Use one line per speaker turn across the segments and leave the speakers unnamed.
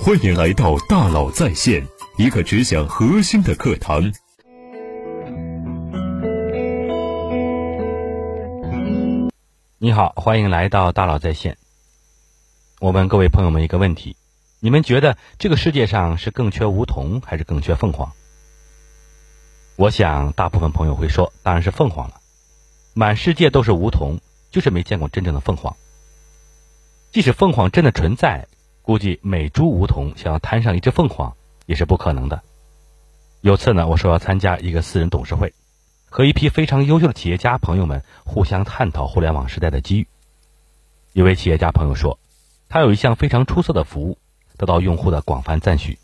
欢迎来到大佬在线，一个只讲核心的课堂。
你好，欢迎来到大佬在线。我问各位朋友们一个问题：你们觉得这个世界上是更缺梧桐，还是更缺凤凰？我想，大部分朋友会说，当然是凤凰了。满世界都是梧桐，就是没见过真正的凤凰。即使凤凰真的存在，估计每株梧桐想要摊上一只凤凰也是不可能的。有次呢，我说要参加一个私人董事会，和一批非常优秀的企业家朋友们互相探讨互联网时代的机遇。一位企业家朋友说，他有一项非常出色的服务，得到用户的广泛赞许。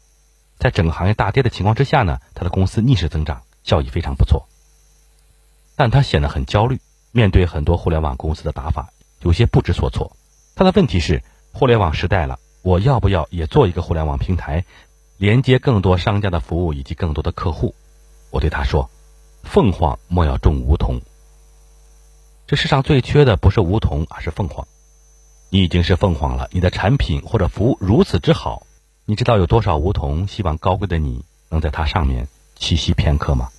在整个行业大跌的情况之下呢，他的公司逆势增长，效益非常不错。但他显得很焦虑，面对很多互联网公司的打法，有些不知所措。他的问题是：互联网时代了，我要不要也做一个互联网平台，连接更多商家的服务以及更多的客户？我对他说：“凤凰莫要种梧桐。这世上最缺的不是梧桐，而是凤凰。你已经是凤凰了，你的产品或者服务如此之好，你知道有多少梧桐希望高贵的你能在它上面栖息片刻吗？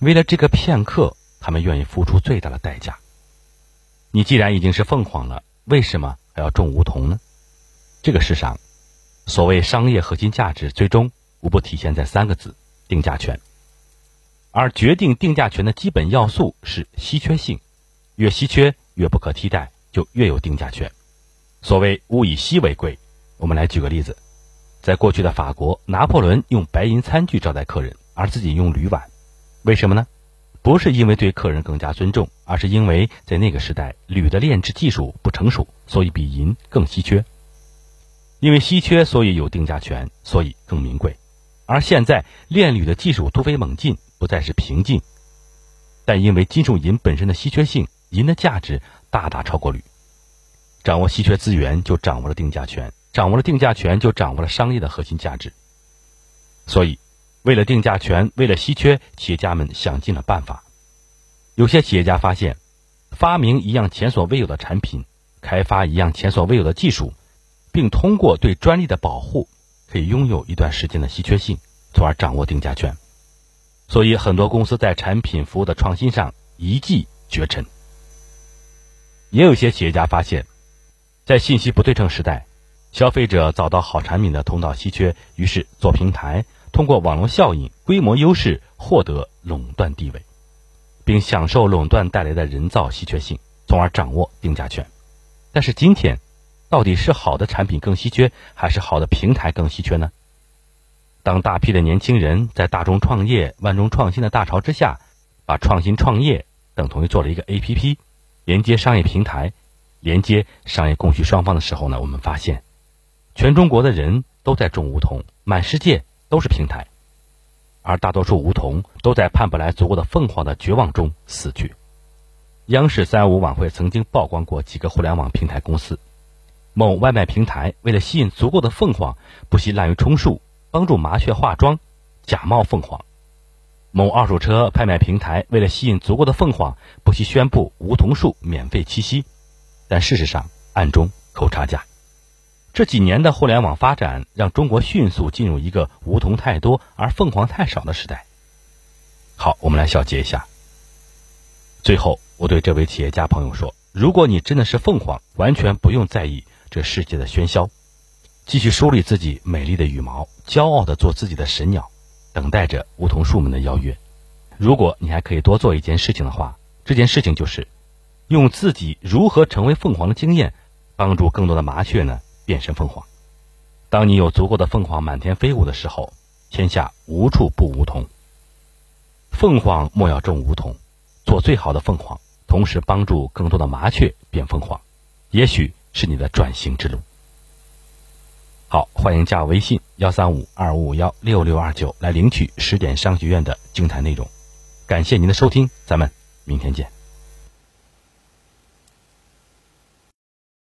为了这个片刻，他们愿意付出最大的代价。你既然已经是凤凰了。”为什么还要种梧桐呢？这个世上，所谓商业核心价值，最终无不体现在三个字：定价权。而决定定价权的基本要素是稀缺性，越稀缺越不可替代，就越有定价权。所谓物以稀为贵。我们来举个例子，在过去的法国，拿破仑用白银餐具招待客人，而自己用铝碗，为什么呢？不是因为对客人更加尊重，而是因为在那个时代，铝的炼制技术不成熟，所以比银更稀缺。因为稀缺，所以有定价权，所以更名贵。而现在炼铝的技术突飞猛进，不再是瓶颈，但因为金属银本身的稀缺性，银的价值大大超过铝。掌握稀缺资源，就掌握了定价权；掌握了定价权，就掌握了商业的核心价值。所以。为了定价权，为了稀缺，企业家们想尽了办法。有些企业家发现，发明一样前所未有的产品，开发一样前所未有的技术，并通过对专利的保护，可以拥有一段时间的稀缺性，从而掌握定价权。所以，很多公司在产品服务的创新上一骑绝尘。也有些企业家发现，在信息不对称时代，消费者找到好产品的通道稀缺，于是做平台。通过网络效应、规模优势获得垄断地位，并享受垄断带来的人造稀缺性，从而掌握定价权。但是今天，到底是好的产品更稀缺，还是好的平台更稀缺呢？当大批的年轻人在大众创业、万众创新的大潮之下，把创新创业等同于做了一个 APP，连接商业平台、连接商业供需双方的时候呢？我们发现，全中国的人都在种梧桐，满世界。都是平台，而大多数梧桐都在盼不来足够的凤凰的绝望中死去。央视三幺五晚会曾经曝光过几个互联网平台公司：某外卖平台为了吸引足够的凤凰，不惜滥竽充数，帮助麻雀化妆，假冒凤凰；某二手车拍卖平台为了吸引足够的凤凰，不惜宣布梧桐树免费栖息，但事实上暗中扣差价。这几年的互联网发展，让中国迅速进入一个梧桐太多而凤凰太少的时代。好，我们来小结一下。最后，我对这位企业家朋友说：如果你真的是凤凰，完全不用在意这世界的喧嚣，继续梳理自己美丽的羽毛，骄傲的做自己的神鸟，等待着梧桐树们的邀约。如果你还可以多做一件事情的话，这件事情就是用自己如何成为凤凰的经验，帮助更多的麻雀呢？变身凤凰。当你有足够的凤凰满天飞舞的时候，天下无处不梧桐。凤凰莫要种梧桐，做最好的凤凰，同时帮助更多的麻雀变凤凰，也许是你的转型之路。好，欢迎加我微信幺三五二五五幺六六二九来领取十点商学院的精彩内容。感谢您的收听，咱们明天见。